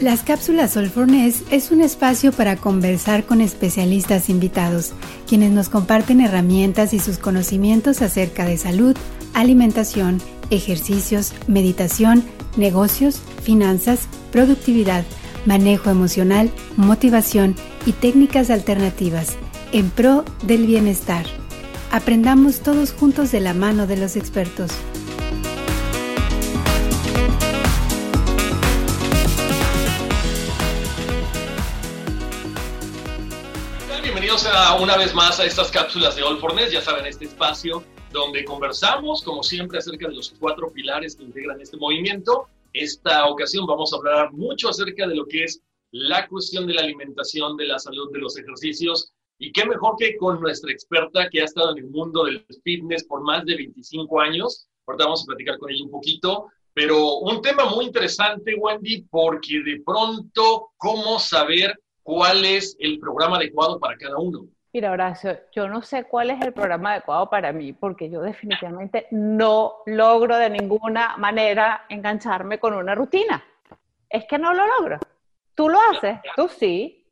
Las cápsulas Solfornes es un espacio para conversar con especialistas invitados, quienes nos comparten herramientas y sus conocimientos acerca de salud, alimentación, ejercicios, meditación, negocios, finanzas, productividad, manejo emocional, motivación y técnicas alternativas en pro del bienestar. Aprendamos todos juntos de la mano de los expertos. A, una vez más a estas cápsulas de All for Ness. Ya saben, este espacio donde conversamos, como siempre, acerca de los cuatro pilares que integran este movimiento. Esta ocasión vamos a hablar mucho acerca de lo que es la cuestión de la alimentación, de la salud, de los ejercicios. Y qué mejor que con nuestra experta que ha estado en el mundo del fitness por más de 25 años. Ahorita vamos a platicar con ella un poquito. Pero un tema muy interesante, Wendy, porque de pronto, ¿cómo saber cuál es el programa adecuado para cada uno. Mira, Horacio, yo no sé cuál es el programa adecuado para mí, porque yo definitivamente no logro de ninguna manera engancharme con una rutina. Es que no lo logro. Tú lo haces, tú sí.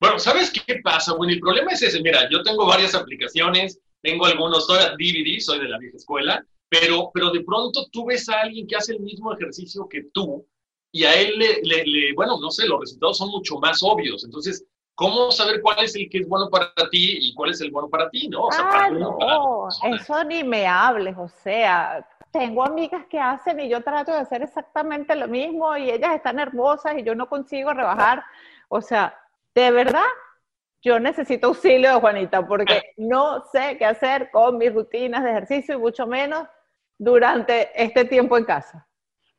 Bueno, ¿sabes qué pasa? Bueno, el problema es ese. Mira, yo tengo varias aplicaciones, tengo algunos, soy DVD, soy de la vieja escuela, pero, pero de pronto tú ves a alguien que hace el mismo ejercicio que tú y a él le, bueno, no sé, los resultados son mucho más obvios. Entonces, ¿cómo saber cuál es el que es bueno para ti y cuál es el bueno para ti, no? ah, no, eso ni me hables, o sea, tengo amigas que hacen y yo trato de hacer exactamente lo mismo y ellas están hermosas y yo no consigo rebajar. O sea, de verdad, yo necesito auxilio de Juanita porque no sé qué hacer con mis rutinas de ejercicio y mucho menos durante este tiempo en casa.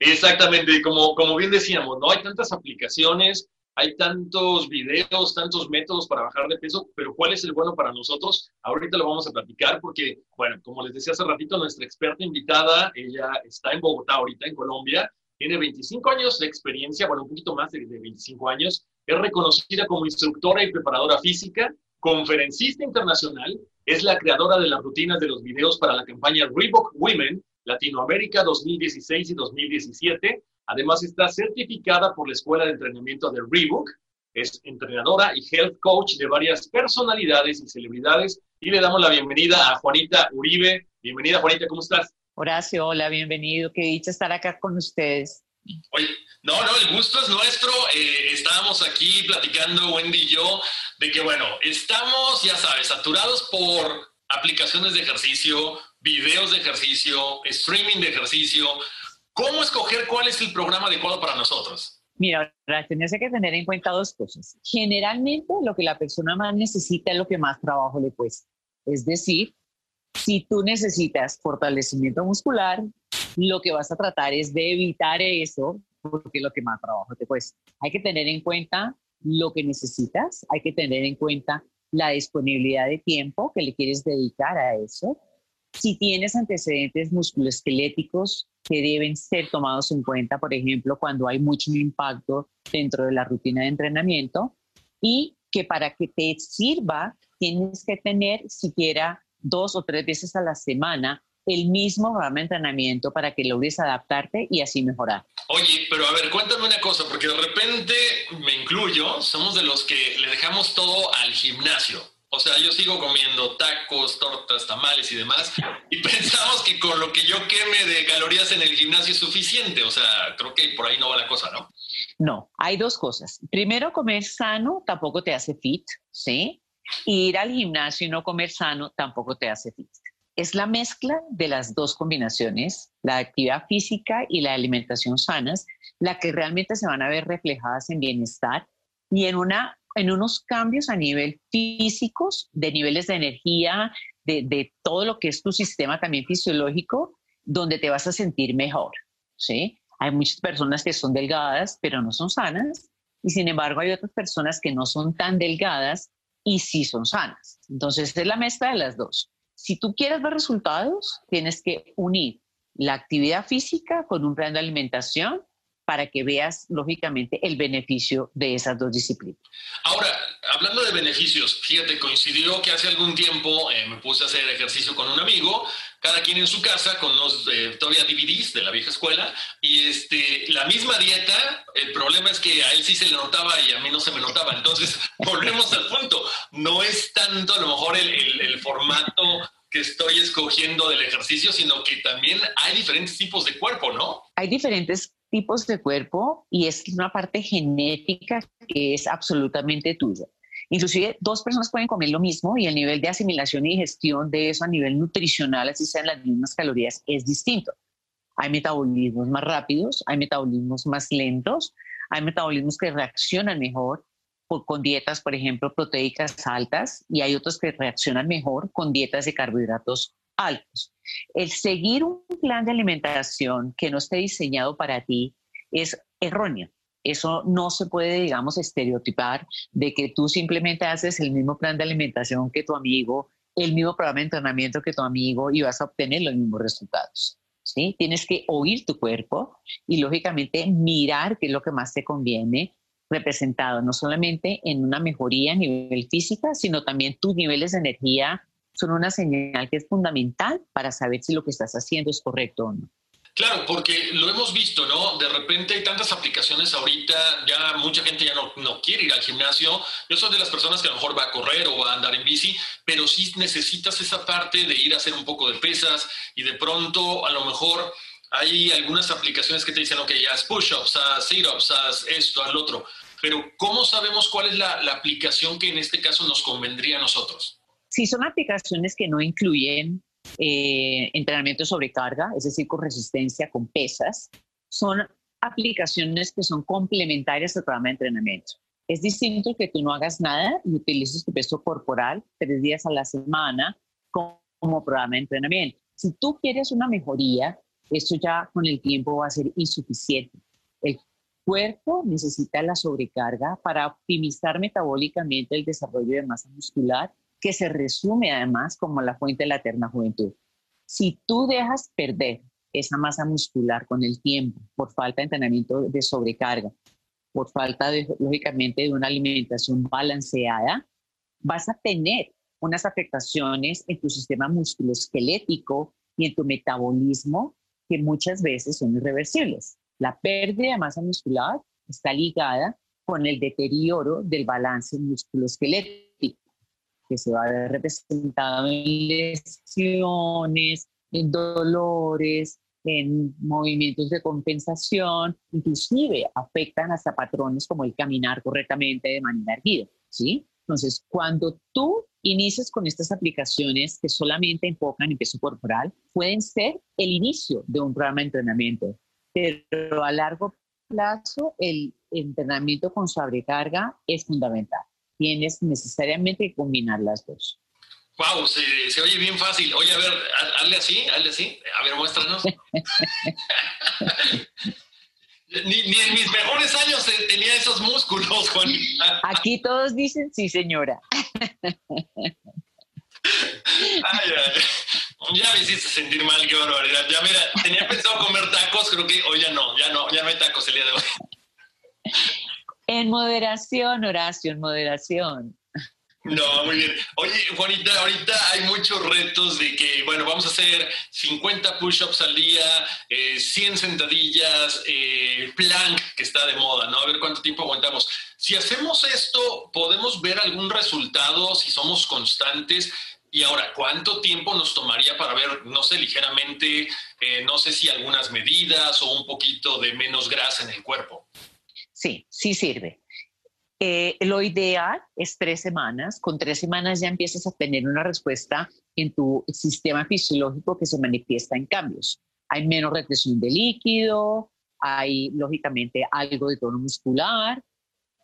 Exactamente, como, como bien decíamos, ¿no? Hay tantas aplicaciones, hay tantos videos, tantos métodos para bajar de peso, pero ¿cuál es el bueno para nosotros? Ahorita lo vamos a platicar porque, bueno, como les decía hace ratito, nuestra experta invitada, ella está en Bogotá ahorita, en Colombia, tiene 25 años de experiencia, bueno, un poquito más de, de 25 años, es reconocida como instructora y preparadora física, conferencista internacional, es la creadora de las rutinas de los videos para la campaña Reebok Women Latinoamérica 2016 y 2017. Además está certificada por la Escuela de Entrenamiento de Reebok. Es entrenadora y health coach de varias personalidades y celebridades. Y le damos la bienvenida a Juanita Uribe. Bienvenida, Juanita, ¿cómo estás? Horacio, hola, bienvenido. Qué dicha estar acá con ustedes. Oye, no, no, el gusto es nuestro. Eh, estábamos aquí platicando, Wendy y yo, de que, bueno, estamos, ya sabes, saturados por aplicaciones de ejercicio, videos de ejercicio, streaming de ejercicio. ¿Cómo escoger cuál es el programa adecuado para nosotros? Mira, tienes que tener en cuenta dos cosas. Generalmente lo que la persona más necesita es lo que más trabajo le cuesta. Es decir, si tú necesitas fortalecimiento muscular, lo que vas a tratar es de evitar eso porque es lo que más trabajo te cuesta. Hay que tener en cuenta lo que necesitas, hay que tener en cuenta la disponibilidad de tiempo que le quieres dedicar a eso si tienes antecedentes musculoesqueléticos que deben ser tomados en cuenta, por ejemplo, cuando hay mucho impacto dentro de la rutina de entrenamiento, y que para que te sirva tienes que tener siquiera dos o tres veces a la semana el mismo programa de entrenamiento para que logres adaptarte y así mejorar. Oye, pero a ver, cuéntame una cosa, porque de repente me incluyo, somos de los que le dejamos todo al gimnasio. O sea, yo sigo comiendo tacos, tortas, tamales y demás, y pensamos que con lo que yo queme de calorías en el gimnasio es suficiente. O sea, creo que por ahí no va la cosa, ¿no? No, hay dos cosas. Primero, comer sano tampoco te hace fit, ¿sí? ir al gimnasio y no comer sano tampoco te hace fit. Es la mezcla de las dos combinaciones, la actividad física y la alimentación sanas, la que realmente se van a ver reflejadas en bienestar y en, una, en unos cambios a nivel físicos, de niveles de energía, de, de todo lo que es tu sistema también fisiológico, donde te vas a sentir mejor. ¿sí? Hay muchas personas que son delgadas, pero no son sanas, y sin embargo hay otras personas que no son tan delgadas y sí son sanas. Entonces es la mezcla de las dos. Si tú quieres ver resultados, tienes que unir la actividad física con un plan de alimentación para que veas, lógicamente, el beneficio de esas dos disciplinas. Ahora, hablando de beneficios, fíjate, coincidió que hace algún tiempo eh, me puse a hacer ejercicio con un amigo, cada quien en su casa, con los eh, todavía DVDs de la vieja escuela, y este, la misma dieta, el problema es que a él sí se le notaba y a mí no se me notaba. Entonces, volvemos al punto, no es tanto a lo mejor el, el, el formato que estoy escogiendo del ejercicio, sino que también hay diferentes tipos de cuerpo, ¿no? Hay diferentes tipos de cuerpo y es una parte genética que es absolutamente tuya. Inclusive dos personas pueden comer lo mismo y el nivel de asimilación y digestión de eso a nivel nutricional, así sean las mismas calorías, es distinto. Hay metabolismos más rápidos, hay metabolismos más lentos, hay metabolismos que reaccionan mejor con dietas, por ejemplo, proteicas altas y hay otros que reaccionan mejor con dietas de carbohidratos altos. El seguir un plan de alimentación que no esté diseñado para ti es erróneo. Eso no se puede, digamos, estereotipar de que tú simplemente haces el mismo plan de alimentación que tu amigo, el mismo programa de entrenamiento que tu amigo y vas a obtener los mismos resultados. ¿sí? Tienes que oír tu cuerpo y, lógicamente, mirar qué es lo que más te conviene representado no solamente en una mejoría a nivel física, sino también tus niveles de energía son una señal que es fundamental para saber si lo que estás haciendo es correcto o no. Claro, porque lo hemos visto, ¿no? De repente hay tantas aplicaciones ahorita, ya mucha gente ya no, no, quiere ir al gimnasio. Yo soy de las personas que a lo mejor va a correr o va a andar en bici, pero sí necesitas esa parte de ir a hacer un poco de pesas y de pronto a lo mejor hay algunas aplicaciones que te dicen, ok, haz push-ups, haz sit-ups, haz esto, haz lo otro. Pero ¿cómo sabemos cuál es la, la aplicación que en este caso nos convendría a nosotros? Si son aplicaciones que no incluyen eh, entrenamiento sobre carga, es decir, con resistencia, con pesas, son aplicaciones que son complementarias al programa de entrenamiento. Es distinto que tú no hagas nada y utilices tu peso corporal tres días a la semana como programa de entrenamiento. Si tú quieres una mejoría, esto ya con el tiempo va a ser insuficiente. El cuerpo necesita la sobrecarga para optimizar metabólicamente el desarrollo de masa muscular que se resume además como la fuente de la eterna juventud. Si tú dejas perder esa masa muscular con el tiempo por falta de entrenamiento de sobrecarga, por falta, de, lógicamente, de una alimentación balanceada, vas a tener unas afectaciones en tu sistema musculoesquelético y en tu metabolismo que muchas veces son irreversibles. La pérdida de masa muscular está ligada con el deterioro del balance musculoesquelético que se va a ver representado en lesiones, en dolores, en movimientos de compensación, inclusive afectan hasta patrones como el caminar correctamente de manera erguida, ¿sí? Entonces, cuando tú inicies con estas aplicaciones que solamente enfocan en peso corporal, pueden ser el inicio de un programa de entrenamiento, pero a largo plazo el entrenamiento con sobrecarga es fundamental tienes necesariamente que combinar las dos. Wow, se, se, oye bien fácil. Oye, a ver, hazle así, hazle así. A ver, muéstranos. ni, ni, en mis mejores años tenía esos músculos, Juan. Aquí todos dicen sí, señora. Ay, ay, ya me hiciste sentir mal, qué barbaridad. Ya mira, tenía pensado comer tacos, creo que hoy ya no, ya no, ya no hay tacos el día de hoy. En moderación, Horacio, en moderación. No, muy bien. Oye, Juanita, ahorita hay muchos retos de que, bueno, vamos a hacer 50 push-ups al día, 100 eh, sentadillas, eh, plank, que está de moda, ¿no? A ver cuánto tiempo aguantamos. Si hacemos esto, ¿podemos ver algún resultado si somos constantes? Y ahora, ¿cuánto tiempo nos tomaría para ver, no sé, ligeramente, eh, no sé si algunas medidas o un poquito de menos grasa en el cuerpo? Sí, sí sirve. Eh, lo ideal es tres semanas. Con tres semanas ya empiezas a tener una respuesta en tu sistema fisiológico que se manifiesta en cambios. Hay menos retención de líquido, hay lógicamente algo de tono muscular,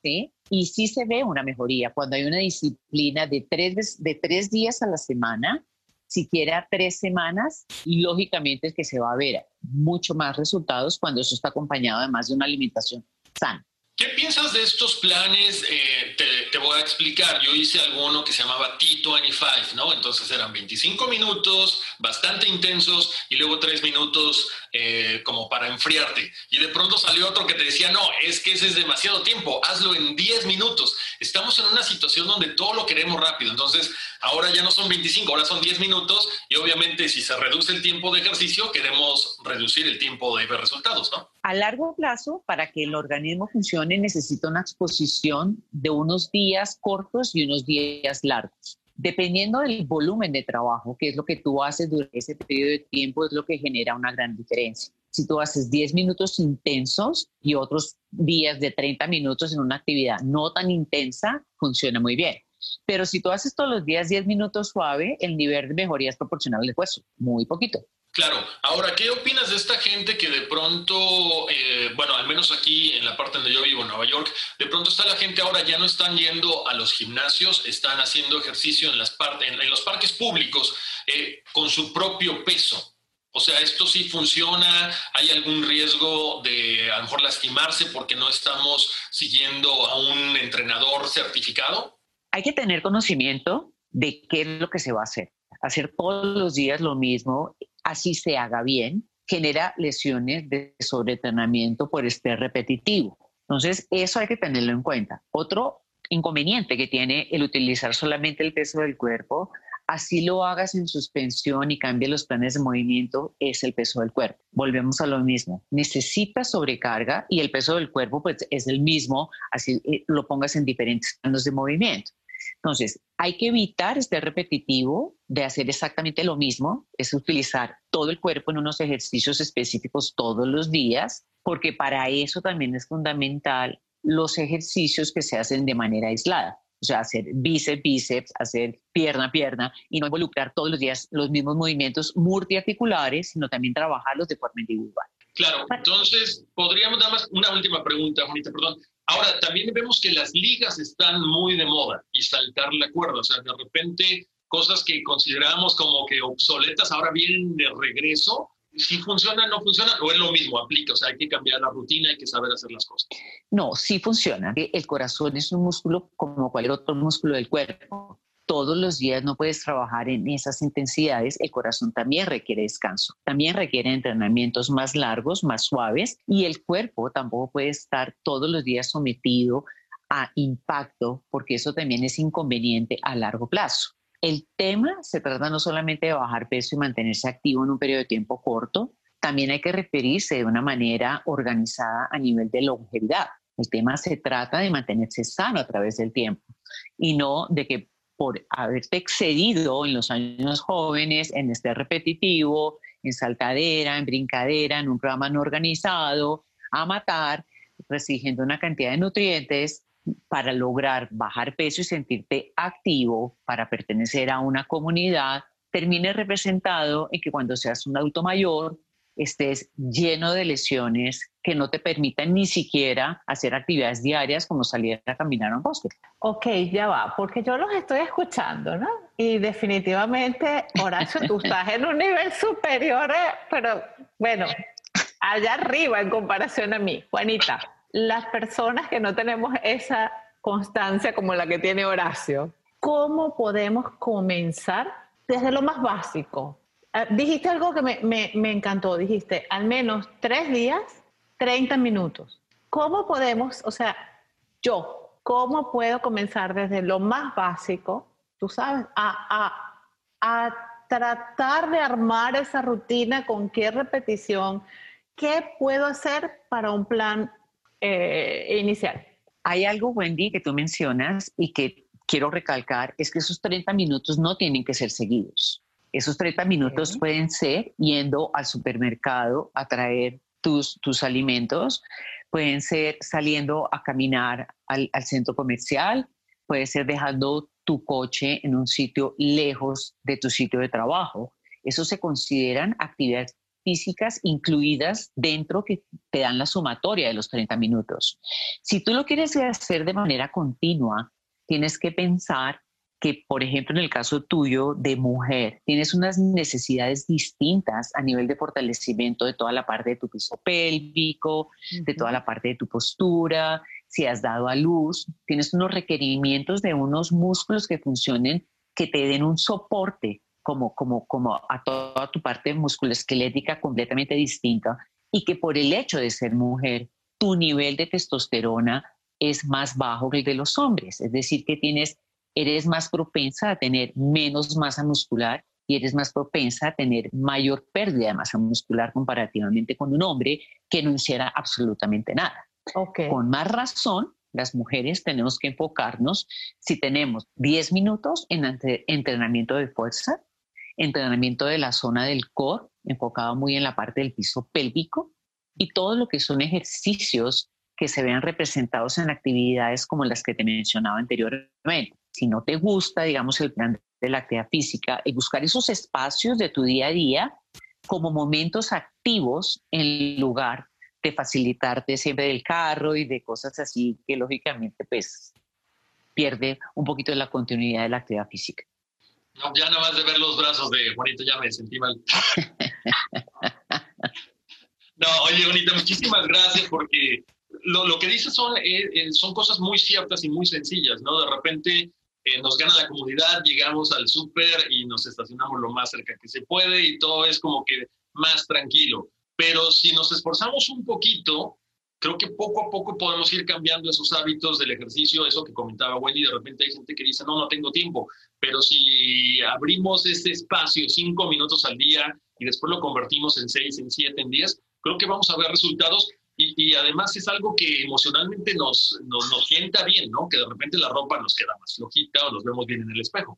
¿sí? Y sí se ve una mejoría cuando hay una disciplina de tres, de tres días a la semana, siquiera tres semanas, lógicamente es que se va a ver mucho más resultados cuando eso está acompañado además de una alimentación sana. ¿Qué piensas de estos planes? Eh, te, voy a explicar. Yo hice alguno que se llamaba T25, ¿no? Entonces eran 25 minutos, bastante intensos, y luego 3 minutos eh, como para enfriarte. Y de pronto salió otro que te decía, no, es que ese es demasiado tiempo, hazlo en 10 minutos. Estamos en una situación donde todo lo queremos rápido. Entonces, ahora ya no son 25, ahora son 10 minutos, y obviamente si se reduce el tiempo de ejercicio, queremos reducir el tiempo de resultados. A largo plazo, para que el organismo funcione, necesita una exposición de unos días cortos y unos días largos. Dependiendo del volumen de trabajo, que es lo que tú haces durante ese periodo de tiempo, es lo que genera una gran diferencia. Si tú haces 10 minutos intensos y otros días de 30 minutos en una actividad no tan intensa, funciona muy bien. Pero si tú haces todos los días 10 minutos suave, el nivel de mejoría es proporcional al esfuerzo, muy poquito. Claro, ahora, ¿qué opinas de esta gente que de pronto, eh, bueno, al menos aquí en la parte donde yo vivo, en Nueva York, de pronto está la gente ahora ya no están yendo a los gimnasios, están haciendo ejercicio en, las en, los parques públicos eh, con su propio peso? O sea, ¿esto sí funciona? ¿Hay algún riesgo de a lo mejor lastimarse porque no estamos siguiendo a un entrenador certificado? Hay que tener conocimiento de qué es lo que se va a hacer. Hacer todos los días lo mismo así se haga bien, genera lesiones de sobreentrenamiento por estrés repetitivo. Entonces, eso hay que tenerlo en cuenta. Otro inconveniente que tiene el utilizar solamente el peso del cuerpo, así lo hagas en suspensión y cambies los planes de movimiento, es el peso del cuerpo. Volvemos a lo mismo. Necesitas sobrecarga y el peso del cuerpo pues, es el mismo, así eh, lo pongas en diferentes planos de movimiento. Entonces, hay que evitar este repetitivo de hacer exactamente lo mismo, es utilizar todo el cuerpo en unos ejercicios específicos todos los días, porque para eso también es fundamental los ejercicios que se hacen de manera aislada. O sea, hacer bíceps, bíceps, hacer pierna, pierna y no involucrar todos los días los mismos movimientos multiarticulares, sino también trabajarlos de forma individual. Claro, entonces podríamos dar más una última pregunta, Juanita, perdón. Ahora, también vemos que las ligas están muy de moda y saltar la cuerda, o sea, de repente cosas que consideramos como que obsoletas ahora vienen de regreso. Si funciona, no funciona, o es lo mismo, aplica, o sea, hay que cambiar la rutina, hay que saber hacer las cosas. No, sí funciona. El corazón es un músculo como cualquier otro músculo del cuerpo todos los días no puedes trabajar en esas intensidades, el corazón también requiere descanso, también requiere entrenamientos más largos, más suaves y el cuerpo tampoco puede estar todos los días sometido a impacto porque eso también es inconveniente a largo plazo. El tema se trata no solamente de bajar peso y mantenerse activo en un periodo de tiempo corto, también hay que referirse de una manera organizada a nivel de longevidad. El tema se trata de mantenerse sano a través del tiempo y no de que por haberte excedido en los años jóvenes en este repetitivo, en saltadera, en brincadera, en un programa no organizado, a matar, restringiendo una cantidad de nutrientes para lograr bajar peso y sentirte activo, para pertenecer a una comunidad, termine representado en que cuando seas un adulto mayor estés lleno de lesiones que no te permitan ni siquiera hacer actividades diarias como salir a caminar a un bosque. Ok, ya va, porque yo los estoy escuchando, ¿no? Y definitivamente, Horacio, tú estás en un nivel superior, eh, pero bueno, allá arriba en comparación a mí. Juanita, las personas que no tenemos esa constancia como la que tiene Horacio, ¿cómo podemos comenzar desde lo más básico? Ah, dijiste algo que me, me, encantó, dijiste, al menos tres días, 30 minutos. ¿Cómo podemos, o sea, yo, cómo puedo comenzar desde lo más básico, tú sabes, a, a, a tratar de armar esa rutina, con qué repetición, qué puedo hacer para un plan eh, inicial? Hay algo, Wendy, que tú mencionas y que quiero recalcar, es que esos 30 minutos no tienen que ser seguidos. Esos 30 minutos pueden ser yendo al supermercado a traer tus, tus alimentos, pueden ser saliendo a caminar al, al centro comercial, puede ser dejando tu coche en un sitio lejos de tu sitio de trabajo. Eso se consideran actividades físicas incluidas dentro que te dan la sumatoria de los 30 minutos. Si tú lo quieres hacer de manera continua, tienes que pensar que, por ejemplo, en el caso tuyo de mujer, tienes unas necesidades distintas a nivel de fortalecimiento de toda la parte de tu piso pélvico, de toda la parte de tu postura, si has dado a luz, tienes unos requerimientos de unos músculos que funcionen, que te den un soporte como, como, como a toda tu parte musculoesquelética completamente distinta y que por el hecho de ser mujer, tu nivel de testosterona es más bajo que el de los hombres. Es decir, que tienes, eres más propensa a tener menos masa muscular y eres más propensa a tener mayor pérdida de masa muscular comparativamente con un hombre que no hiciera absolutamente nada. Con más razón, las mujeres tenemos que enfocarnos si tenemos 10 minutos en entrenamiento de fuerza, entrenamiento de la zona del core, enfocado muy en la parte del piso pélvico, y todo lo que son ejercicios que se vean representados en actividades como las que te mencionaba anteriormente. Si no te gusta, digamos, el plan de la actividad física, y buscar esos espacios de tu día a día como momentos activos en lugar de facilitarte siempre del carro y de cosas así que lógicamente pues pierde un poquito de la continuidad de la actividad física. No, ya nada más de ver los brazos de Juanito ya me sentí mal. no, oye, Juanita, muchísimas gracias porque lo, lo que dices son, eh, eh, son cosas muy ciertas y muy sencillas, ¿no? De repente eh, nos gana la comunidad, llegamos al súper y nos estacionamos lo más cerca que se puede y todo es como que más tranquilo. Pero si nos esforzamos un poquito, creo que poco a poco podemos ir cambiando esos hábitos del ejercicio, eso que comentaba Wendy, de repente hay gente que dice, no, no tengo tiempo, pero si abrimos este espacio cinco minutos al día y después lo convertimos en seis, en siete, en diez, creo que vamos a ver resultados y, además es algo que emocionalmente nos, nos, nos sienta bien, ¿no? Que de repente la ropa nos queda más flojita o nos vemos bien en el espejo.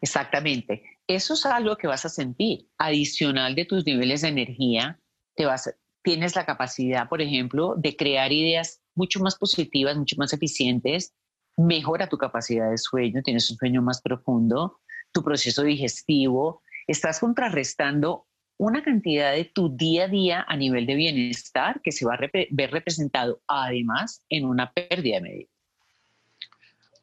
Exactamente. Eso es algo que vas a sentir. Adicional de tus niveles de energía, te vas, tienes la capacidad, por ejemplo, de crear ideas mucho más positivas, mucho más eficientes, mejora tu capacidad de sueño, tienes un sueño más profundo, tu proceso digestivo, estás contrarrestando una cantidad de tu día a día a nivel de bienestar que se va a ver representado además en una pérdida de medida.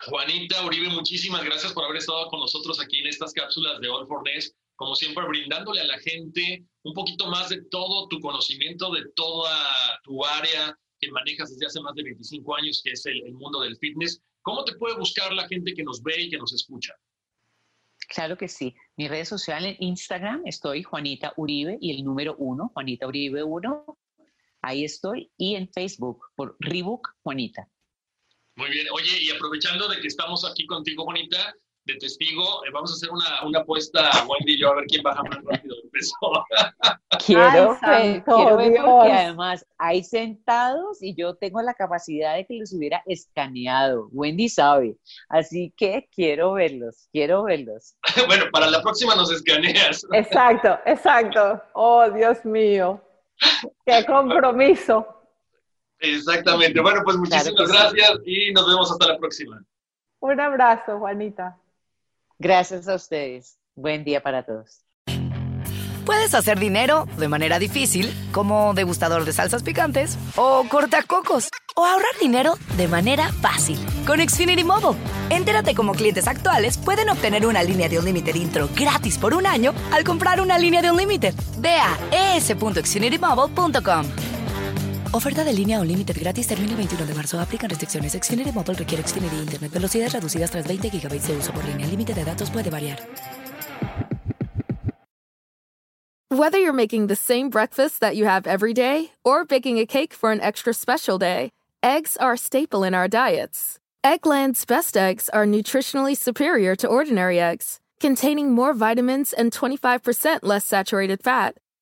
Juanita Uribe, muchísimas gracias por haber estado con nosotros aquí en estas cápsulas de All for Ness. Como siempre, brindándole a la gente un poquito más de todo tu conocimiento, de toda tu área que manejas desde hace más de 25 años, que es el, mundo del fitness. ¿Cómo te puede buscar la gente que nos ve y que nos escucha? Claro que sí. Mi redes sociales, en Instagram, estoy Juanita Uribe y el número uno, Juanita Uribe 1. Ahí estoy. Y en Facebook, por Rebook Juanita. Muy bien. Oye, y aprovechando de que estamos aquí contigo, bonita, de testigo, eh, vamos a hacer una, una apuesta, Wendy y yo, a ver quién baja más rápido el peso. quiero, ver, quiero ver porque además hay sentados y yo tengo la capacidad de que los hubiera escaneado. Wendy sabe. Así que quiero verlos, quiero verlos. bueno, para la próxima nos escaneas. exacto, exacto. Oh, Dios mío. Qué compromiso. Exactamente. Bueno, pues muchísimas gracias y nos vemos hasta la próxima. Un abrazo, Juanita. Gracias a ustedes. Buen día para todos. Puedes hacer dinero de manera difícil, como degustador de salsas picantes, o cortacocos, o ahorrar dinero de manera fácil con Xfinity Mobile. Entérate cómo clientes actuales pueden obtener una línea de un límite intro gratis por un año al comprar una línea de un límite. Ve a es.xfinitymobile.com. Oferta de línea o límite gratis termina el 21 de marzo. Aplican restricciones. Xfinity Mobile requiere Xfinity Internet. Velocidades reducidas tras 20 GB de uso por línea. El límite de datos puede variar. Whether you're making the same breakfast that you have every day or baking a cake for an extra special day, eggs are a staple in our diets. Eggland's best eggs are nutritionally superior to ordinary eggs, containing more vitamins and 25% less saturated fat